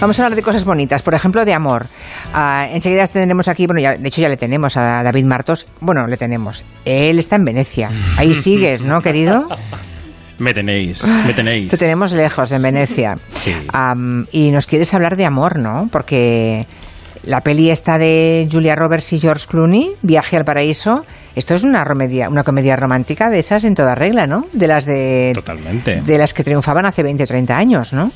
Vamos a hablar de cosas bonitas, por ejemplo, de amor. Ah, enseguida tenemos aquí, bueno, ya, de hecho ya le tenemos a David Martos. Bueno, le tenemos. Él está en Venecia. Ahí sigues, ¿no, querido? Me tenéis, me tenéis. Te tenemos lejos, en Venecia. Sí. Am, y nos quieres hablar de amor, ¿no? Porque la peli esta de Julia Roberts y George Clooney, Viaje al Paraíso, esto es una, romedia- una comedia romántica de esas en toda regla, ¿no? De las de... Totalmente. De las que triunfaban hace 20 o 30 años, ¿no?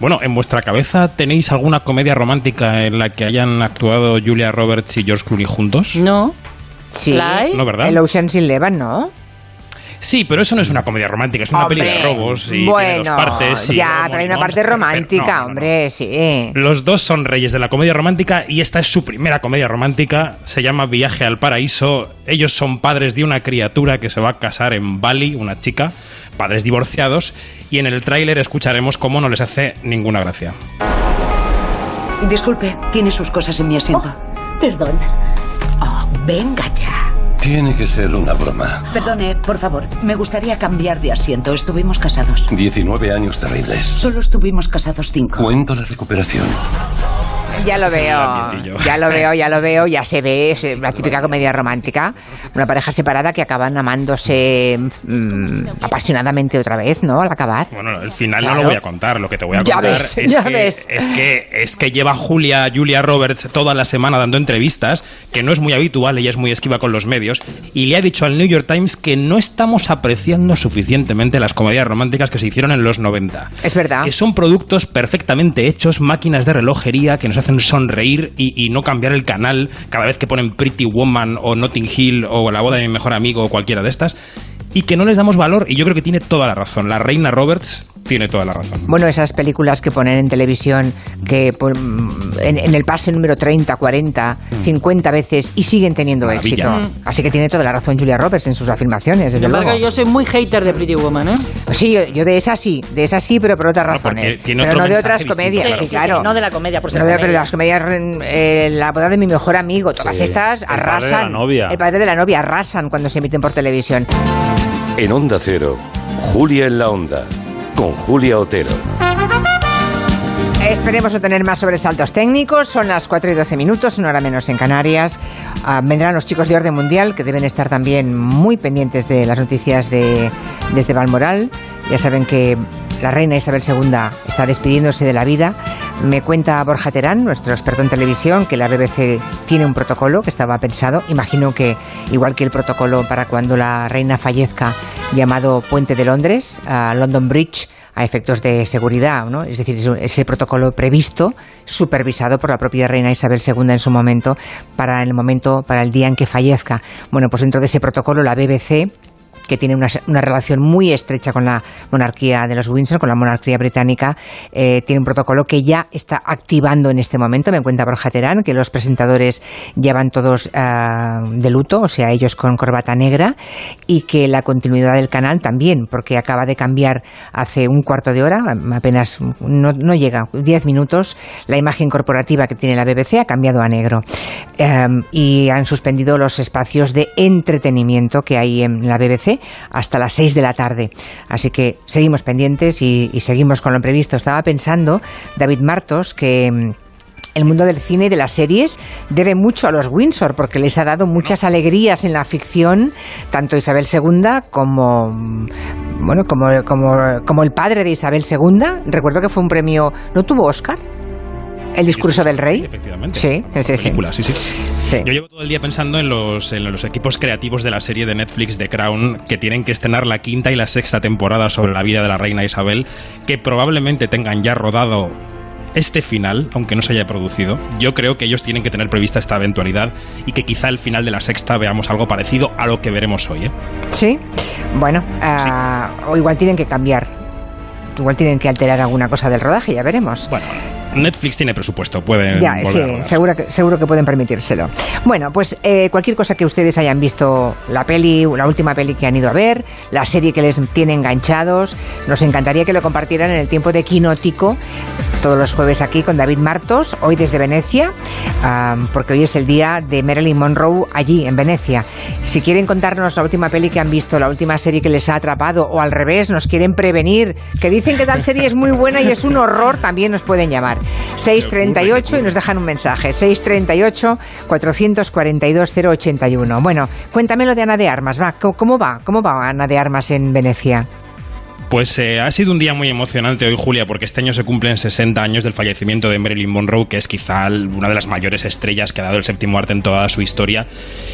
Bueno, ¿en vuestra cabeza tenéis alguna comedia romántica en la que hayan actuado Julia Roberts y George Clooney juntos? No. Sí. ¿La hay? No, ¿verdad? El Ocean's Eleven, ¿no? Sí, pero eso no es una comedia romántica, es una peli de Hombre, robos y bueno, tiene dos partes. y ya, pero hay una parte romántica, no, no, no. hombre, sí. Los dos son reyes de la comedia romántica y esta es su primera comedia romántica. Se llama Viaje al Paraíso. Ellos son padres de una criatura que se va a casar en Bali, una chica, padres divorciados. Y en el tráiler escucharemos cómo no les hace ninguna gracia. Disculpe, tiene sus cosas en mi asiento. Perdón. Oh, venga ya. Tiene que ser una broma. Perdone, por favor, me gustaría cambiar de asiento. Estuvimos casados. 19 años terribles. Solo estuvimos casados cinco. Cuento la recuperación. Ya lo veo, ya lo veo, ya lo veo, ya se ve, es la típica comedia romántica, una pareja separada que acaban amándose mm, apasionadamente otra vez, ¿no? Al acabar. Bueno, el final no lo voy a contar. Lo que te voy a Ya contar ves, es, ya que, ves. es que es que lleva Julia Julia Roberts toda la semana dando entrevistas, que no es muy habitual, ella es muy esquiva con los medios, y le ha dicho al New York Times que no estamos apreciando suficientemente las comedias románticas que se hicieron en los 90. Es verdad. Que son productos perfectamente hechos, máquinas de relojería que nos hacen sonreír y, y no cambiar el canal cada vez que ponen Pretty Woman o Notting Hill o La boda de mi mejor amigo o cualquiera de estas. Y que no les damos valor, y yo creo que tiene toda la razón. La reina Roberts tiene toda la razón. Bueno, esas películas que ponen en televisión que por- en, en el pase número 30, 40, 50 veces y siguen teniendo Maravilla. éxito. Así que tiene toda la razón Julia Roberts en sus afirmaciones, desde embargo, yo soy muy hater de Pretty Woman, ¿eh? Sí, yo, yo de esas sí, de esas sí, pero por otras No, razones. tiene Pero otro no de otras distinto, comedias, claro. sí, claro. no de la comedia, por ser No de- comedia. pero las comedias, eh, la boda de mi mejor amigo, todas Sí. estas El padre de la arrasan. novia. El padre de la novia arrasan cuando se emiten por televisión. En Onda Cero, Julia en la Onda. Con Julia Otero. Esperemos no tener más sobresaltos técnicos. Son las 4 y 12 minutos, una hora menos en Canarias. Ah, vendrán los chicos de Orden Mundial, que deben estar también muy pendientes de las noticias de, desde Balmoral. Ya saben que la reina Isabel II está despidiéndose de la vida. Me cuenta Borja Terán, nuestro experto en televisión, que la BBC tiene un protocolo que estaba pensado. Imagino que, igual que el protocolo para cuando la reina fallezca, llamado Puente de Londres, London Bridge, a efectos de seguridad, ¿no? Es decir, ese protocolo previsto, supervisado por la propia reina Isabel II en su momento, para el momento, para el día en que fallezca. Bueno, pues dentro de ese protocolo la BBC que tiene una, relación muy estrecha con la monarquía de los Windsor, con la monarquía británica, eh, tiene un protocolo que ya está activando en este momento. Me cuenta Borja Terán que los presentadores ya van todos ah, de luto, o sea, ellos con corbata negra, y que la continuidad del canal también, porque acaba de cambiar hace un cuarto de hora, apenas no, no llega, 10 minutos, la imagen corporativa que tiene la BBC ha cambiado a negro. Eh, y han suspendido los espacios de entretenimiento que hay en la BBC hasta las 6 de la tarde. Así que seguimos pendientes y, y seguimos con lo previsto. Estaba pensando, David Martos, que mm, el mundo del cine y de las series debe mucho a los Windsor porque les ha dado muchas alegrías en la ficción, tanto Isabel II como mm, bueno, como, como, como el padre de Isabel II. Recuerdo que fue un premio, ¿no tuvo Oscar? El discurso del rey. Efectivamente. Sí, sí, sí. Película, sí, sí. Sí. Yo llevo todo el día pensando en los, en los equipos creativos de la serie de Netflix The Crown que tienen que estrenar la quinta y la sexta temporada sobre la vida de la reina Isabel, que probablemente tengan ya rodado este final, aunque no se haya producido. Yo creo que ellos tienen que tener prevista esta eventualidad y que quizá al final de la sexta veamos algo parecido a lo que veremos hoy. ¿eh? Sí, bueno, ah, o igual tienen que cambiar. Igual tienen que alterar alguna cosa del rodaje, ya veremos. Bueno, Netflix tiene presupuesto, pueden Ya, volver a sí, rodar. seguro que, seguro que pueden permitírselo. Bueno, pues eh, cualquier cosa que ustedes hayan visto, la peli, la última peli que han ido a ver, la serie que les tiene enganchados, nos encantaría que lo compartieran en el tiempo de Quinótico todos los jueves aquí con David Martos, hoy desde Venecia, porque hoy es el día de Marilyn Monroe allí, en Venecia. Si quieren contarnos la última peli que han visto, la última serie que les ha atrapado, o al revés, nos quieren prevenir, que dicen que tal serie es muy buena y es un horror, también nos pueden llamar. 638 y nos dejan un mensaje. 638 442 081. Bueno, cuéntame lo de Ana de Armas, va. ¿Cómo- ¿Cómo va? ¿Cómo va Ana de Armas en Venecia? Pues eh, ha sido un día muy emocionante hoy, Julia, porque este año se cumplen 60 años del fallecimiento de Marilyn Monroe, que es quizá una de las mayores estrellas que ha dado el séptimo arte en toda su historia.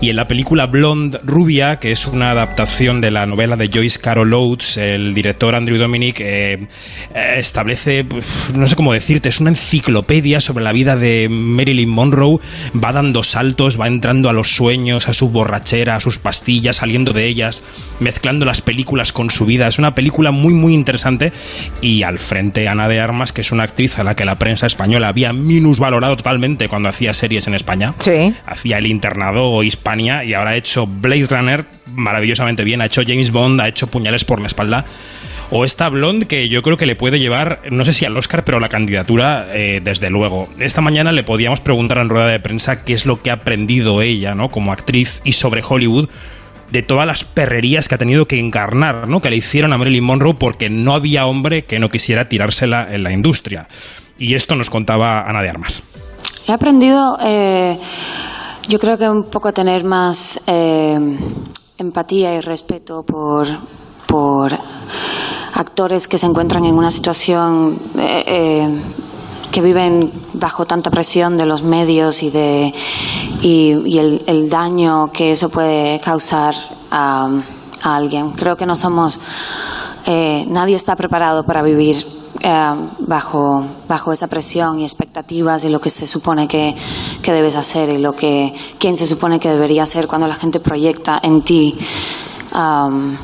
Y en la película Blonde Rubia, que es una adaptación de la novela de Joyce Carol Oates, el director Andrew Dominic eh, eh, establece, no sé cómo decirte, es una enciclopedia sobre la vida de Marilyn Monroe. Va dando saltos, va entrando a los sueños, a su borrachera, a sus pastillas, saliendo de ellas, mezclando las películas con su vida. Es una película muy, muy interesante. Y al frente Ana de Armas, que es una actriz a la que la prensa española había minusvalorado totalmente cuando hacía series en España. Sí. Hacía El Internado o Hispania y ahora ha hecho Blade Runner maravillosamente bien. Ha hecho James Bond, ha hecho Puñales por la espalda. O esta Blonde que yo creo que le puede llevar, no sé si al Oscar, pero a la candidatura, eh, desde luego. Esta mañana le podíamos preguntar en rueda de prensa qué es lo que ha aprendido ella, ¿no? Como actriz y sobre Hollywood de todas las perrerías que ha tenido que encarnar, ¿no? Que le hicieron a Marilyn Monroe porque no había hombre que no quisiera tirársela en la industria. Y esto nos contaba Ana de Armas. He aprendido, eh, yo creo que un poco tener más eh, empatía y respeto por, por actores que se encuentran en una situación eh, que viven bajo tanta presión de los medios y de y, el, el daño que eso puede causar a, a alguien. Creo que no somos eh, nadie está preparado para vivir eh, bajo, bajo esa presión y expectativas y lo que se supone que, que debes hacer y lo que quién se supone que debería hacer cuando la gente proyecta en ti um,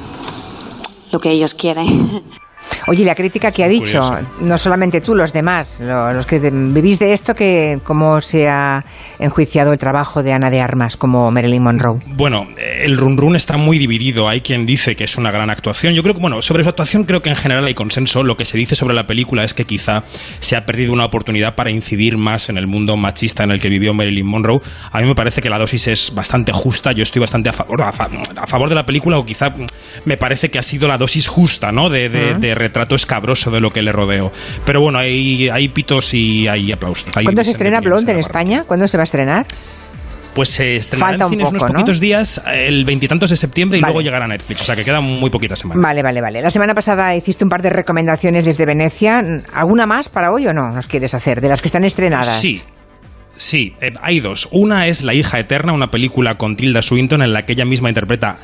lo que ellos quieren. Oye, la crítica que ha dicho, Curioso. no solamente tú, los demás, lo- los que vivís de esto, que cómo se ha enjuiciado el trabajo de Ana de Armas como Marilyn Monroe. Bueno, el run run está muy dividido. Hay quien dice que es una gran actuación. Yo creo que, bueno, sobre su actuación creo que en general hay consenso. Lo que se dice sobre la película es que quizá se ha perdido una oportunidad para incidir más en el mundo machista en el que vivió Marilyn Monroe. A mí me parece que la dosis es bastante justa. Yo estoy bastante a favor, a, fa- a favor de la película o quizá me parece que ha sido la dosis justa, ¿no? De, de- de retrato escabroso de lo que le rodeo. Pero bueno, hay, hay pitos y hay aplausos. Hay ¿Cuándo se estrena Blonde en. España? ¿Cuándo se va a estrenar? Pues se estrenará Falta en un cines poco, unos ¿no? poquitos días, el veintitantos de septiembre, y Vale. luego llegará a Netflix. O sea que quedan muy poquitas semanas. Vale, vale, vale. La semana pasada hiciste un par de recomendaciones desde Venecia. ¿Alguna más para hoy o no nos quieres hacer? De las que están estrenadas. Sí. Sí, eh, hay dos. Una es La hija eterna, una película con Tilda Swinton en la que ella misma interpreta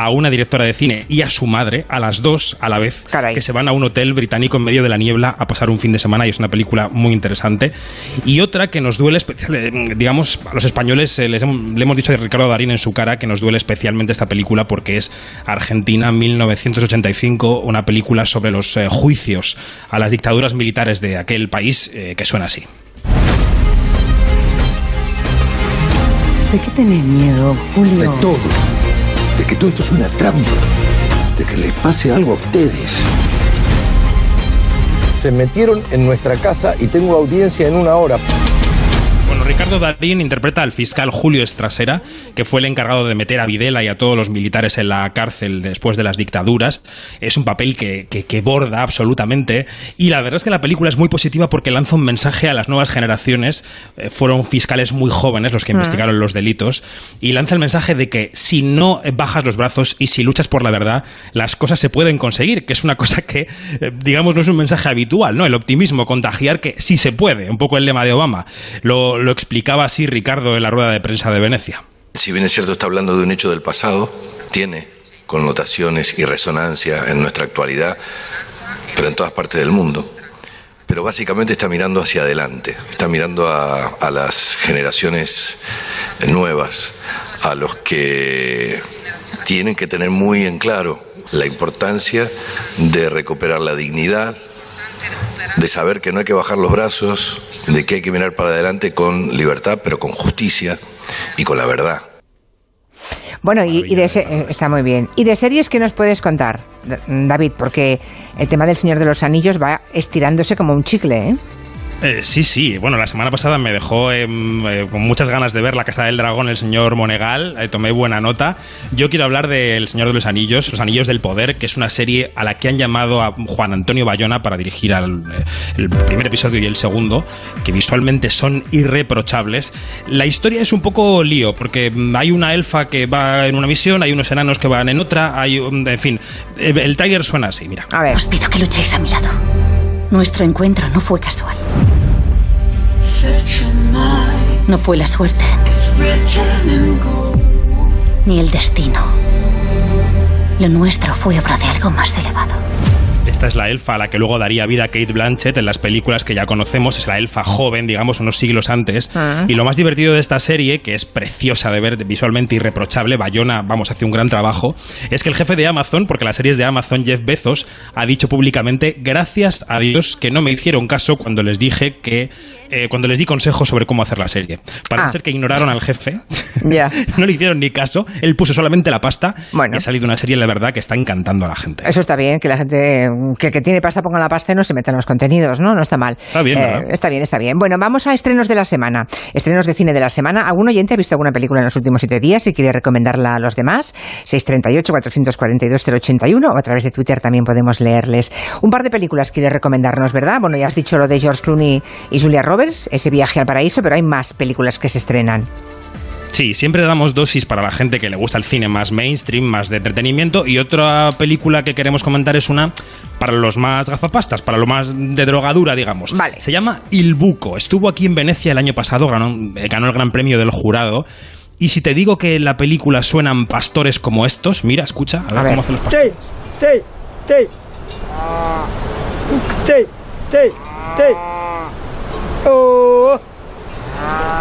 a una directora de cine y a su madre, a las dos a la vez, Caray. que se van a un hotel británico en medio de la niebla a pasar un fin de semana y es una película muy interesante. Y otra que nos duele, eh, digamos, a los españoles eh, les hemos- le hemos dicho a Ricardo Darín en su cara que nos duele especialmente esta película porque es Argentina 1985, una película sobre los eh, juicios a las dictaduras militares de aquel país eh, que suena así. ¿De qué tenés miedo, Julio? De todo. Todo esto es una trampa. De que les pase algo a ustedes. Se metieron en nuestra casa y tengo audiencia en una hora. Ricardo Darín interpreta al fiscal Julio Estrasera, que fue el encargado de meter a Videla y a todos los militares en la cárcel después de las dictaduras. Es un papel que, que- que borda absolutamente. Y la verdad es que la película es muy positiva porque lanza un mensaje a las nuevas generaciones. Eh, fueron fiscales muy jóvenes los que investigaron los delitos. Y lanza el mensaje de que si no bajas los brazos y si luchas por la verdad, las cosas se pueden conseguir, que es una cosa que, eh, digamos, no es un mensaje habitual, ¿no? El optimismo, contagiar que sí se puede, un poco el lema de Obama. Lo, lo explicaba así Ricardo en la rueda de prensa de Venecia. Si bien es cierto, está hablando de un hecho del pasado, tiene connotaciones y resonancia en nuestra actualidad, pero en todas partes del mundo. Pero básicamente está mirando hacia adelante, está mirando a, a las generaciones nuevas, a los que tienen que tener muy en claro la importancia de recuperar la dignidad, de saber que no hay que bajar los brazos, de que hay que mirar para adelante con libertad, pero con justicia y con la verdad. Bueno, y, y de se- está muy bien. ¿Y de series qué nos puedes contar, David? Porque el tema del Señor de los Anillos va estirándose como un chicle, ¿eh? Eh, sí, sí. Bueno, la semana pasada me dejó em, eh, con muchas ganas de ver La Casa del Dragón el señor Monegal. Eh, tomé buena nota. Yo quiero hablar del Señor de los Anillos, Los Anillos del Poder, que es una serie a la que han llamado a Juan Antonio Bayona para dirigir al, eh, el primer episodio y el segundo, que visualmente son irreprochables. La historia es un poco lío, porque mm, hay una elfa que va en una misión, hay unos enanos que van en otra, hay, en fin. Eh, El trailer suena así, mira. A ver. Os pido que luchéis a mi lado. Nuestro encuentro no fue casual. No fue la suerte. Ni el destino. Lo nuestro fue obra de algo más elevado. Esta es la elfa a la que luego daría vida Kate Blanchett en las películas que ya conocemos. Es la elfa joven, digamos, unos siglos antes. Ah. Y lo más divertido de esta serie, que es preciosa de ver, visualmente irreprochable, Bayona, vamos, hace un gran trabajo, es que el jefe de Amazon, porque la serie es de Amazon, Jeff Bezos, ha dicho públicamente, gracias a Dios que no me hicieron caso cuando les dije que, eh, cuando les di consejos sobre cómo hacer la serie. Parece Ah. ser que ignoraron al jefe. Ya. no le hicieron ni caso. Él puso solamente la pasta Bueno. y ha salido una serie, la verdad, que está encantando a la gente. Eso está bien, que la gente que, que tiene pasta ponga la pasta y no se meta en los contenidos, ¿no? No está mal. Está bien, Eh, está bien, está bien. Bueno, vamos a estrenos de la semana. Estrenos de cine de la semana. ¿Algún oyente ha visto alguna película en los últimos siete días y quiere recomendarla a los demás? 638-442-081 o a través de Twitter también podemos leerles. Un par de películas quiere recomendarnos, ¿verdad? Bueno, ya has dicho lo de George Clooney y Julia Roberts, ese viaje al paraíso, pero hay más películas que se estrenan. Sí, siempre damos dosis para la gente que le gusta el cine más mainstream, más de entretenimiento. Y otra película que queremos comentar es una para los más gafapastas, para lo más de drogadura, digamos. Vale. Se llama Il Buco. Estuvo aquí en Venecia el año pasado, ganó, ganó el Gran Premio del Jurado. Y si te digo que en la película suenan pastores como estos, mira, escucha, a ver, A ver. cómo hacen los pastores. Tay, tay, tay, tay. Oh.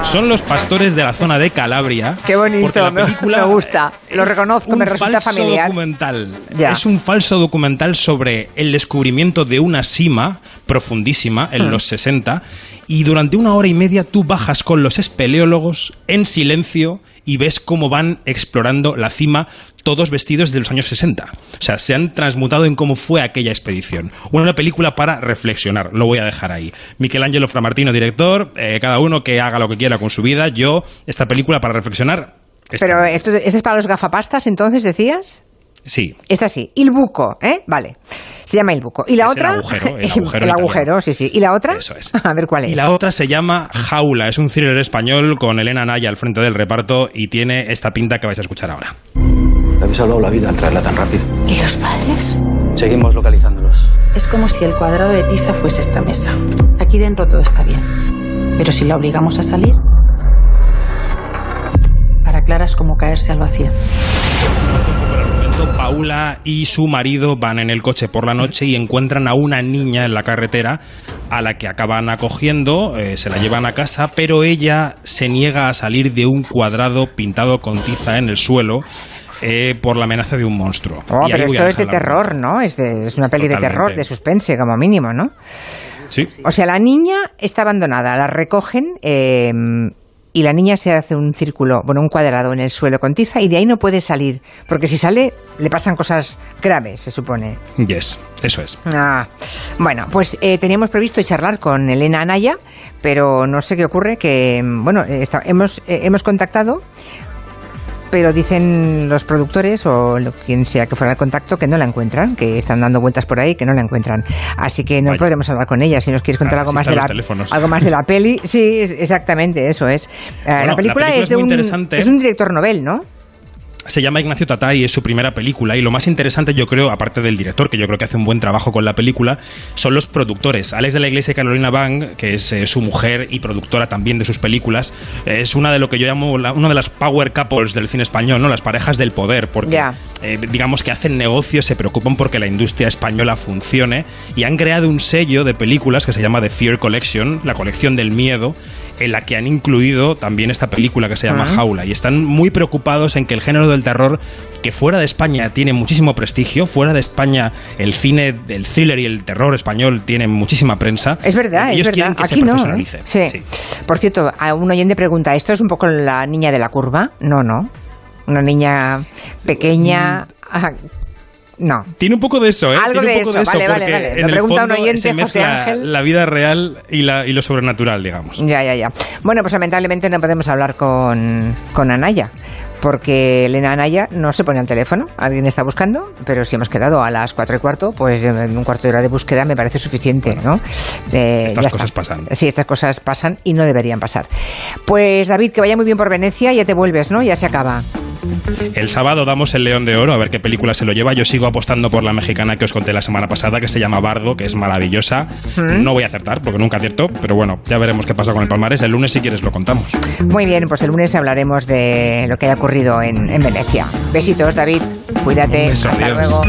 Son los pastores de la zona de Calabria. Qué bonito, me- gusta. Lo reconozco, me resulta falso familiar. documental. Ya. Es un falso documental sobre el descubrimiento de una sima profundísima en Hmm. los 60 y durante una hora y media tú bajas con los espeleólogos en silencio y ves cómo van explorando la cima todos vestidos de los años 60. O sea, se han transmutado en cómo fue aquella expedición. Una película para reflexionar, lo voy a dejar ahí. Michelangelo Framartino, director, eh, cada uno que haga lo que quiera con su vida. Yo, esta película para reflexionar... esta- Pero esto, ¿este es para los gafapastas, entonces, decías? sí, Esta sí, Il Buco, ¿eh? Vale. Se llama Il Buco. ¿Y la Es el otra? agujero, el agujero El en agujero, sí, sí. ¿Y la otra? Eso es. A ver cuál es. Y la otra se llama Jaula. Es un thriller español con Elena Naya al frente del reparto y tiene esta pinta que vais a escuchar ahora. Le habéis salvado la vida al traerla tan rápido. ¿Y los padres? Seguimos localizándolos. Es como si el cuadrado de tiza fuese esta mesa. Aquí dentro todo está bien. Pero si la obligamos a salir, para Clara es como caerse al vacío. Paula y su marido van en el coche por la noche y encuentran a una niña en la carretera a la que acaban acogiendo, eh, se la llevan a casa, pero ella se niega a salir de un cuadrado pintado con tiza en el suelo eh, por la amenaza de un monstruo. Oh, Y pero esto es de terror, ¿no? Es, de- es una peli de Totalmente. terror, de suspense, como mínimo, ¿no? Sí. O sea, la niña está abandonada, la recogen eh, y la niña se hace un círculo, bueno, un cuadrado en el suelo con tiza y de ahí no puede salir, porque si sale le pasan cosas graves, se supone. Yes, eso es. Ah, bueno, pues eh, teníamos previsto charlar con Elena Anaya, pero no sé qué ocurre, que, mm, bueno, eh, está- hemos, eh, hemos contactado, pero dicen los productores o quien sea que fuera el contacto que no la encuentran, que están dando vueltas por ahí, que no la encuentran. Así que no Vaya. podremos hablar con ella. Si nos quieres contar Ah, algo más de la teléfonos. algo más de la peli, sí, es- exactamente, eso es. Eh, Bueno, la, la película película es de un interesante. es de un director novel, ¿no? Se llama Ignacio Tatay, es su primera película y lo más interesante yo creo, aparte del director, que yo creo que hace un buen trabajo con la película, son los productores. Alex de la Iglesia y Carolina Bang, que es eh, su mujer y productora también de sus películas, es una de lo que yo llamo la- una de las power couples del cine español, ¿no? Las parejas del poder, porque eh, digamos que hacen negocios, se preocupan porque la industria española funcione y han creado un sello de películas que se llama The Fear Collection, la colección del miedo, en la que han incluido también esta película que se llama Ah. Jaula y están muy preocupados en que el género del terror que fuera de España tiene muchísimo prestigio, fuera de España el cine del thriller y el terror español tienen muchísima prensa. Es verdad, Ellos es verdad. que Aquí se no. ¿eh? Sí. Sí. Por cierto, a un oyente pregunta, ¿esto es un poco la niña de la curva? No, no. Una niña pequeña. Mm. No. Tiene un poco de eso, ¿eh? Algo Tiene de un poco eso, de eso, vale, vale, porque vale. en Lo el pregunta un oyente, se José Ángel. la vida real y, la, y lo sobrenatural, digamos. Ya, ya, ya. Bueno, pues lamentablemente no podemos hablar con, con Anaya, porque Elena Anaya no se pone al teléfono. Alguien está buscando, pero si hemos quedado a las cuatro y cuarto, pues un cuarto de hora de búsqueda me parece suficiente, ¿no? Eh, Estas cosas está. pasan. Sí, estas cosas pasan y no deberían pasar. Pues David, que vaya muy bien por Venecia, ya te vuelves, ¿no? Ya se acaba. El sábado damos el León de Oro, a ver qué película se lo lleva. Yo sigo apostando por la mexicana que os conté la semana pasada, que se llama Bardo, que es maravillosa. ¿Mm? No voy a acertar, porque nunca acierto, pero bueno, ya veremos qué pasa con el palmarés. El lunes, si quieres, lo contamos. Muy bien, pues el lunes hablaremos de lo que haya ocurrido en, en Venecia. Besitos, David. Cuídate. Beso, Hasta adiós. luego.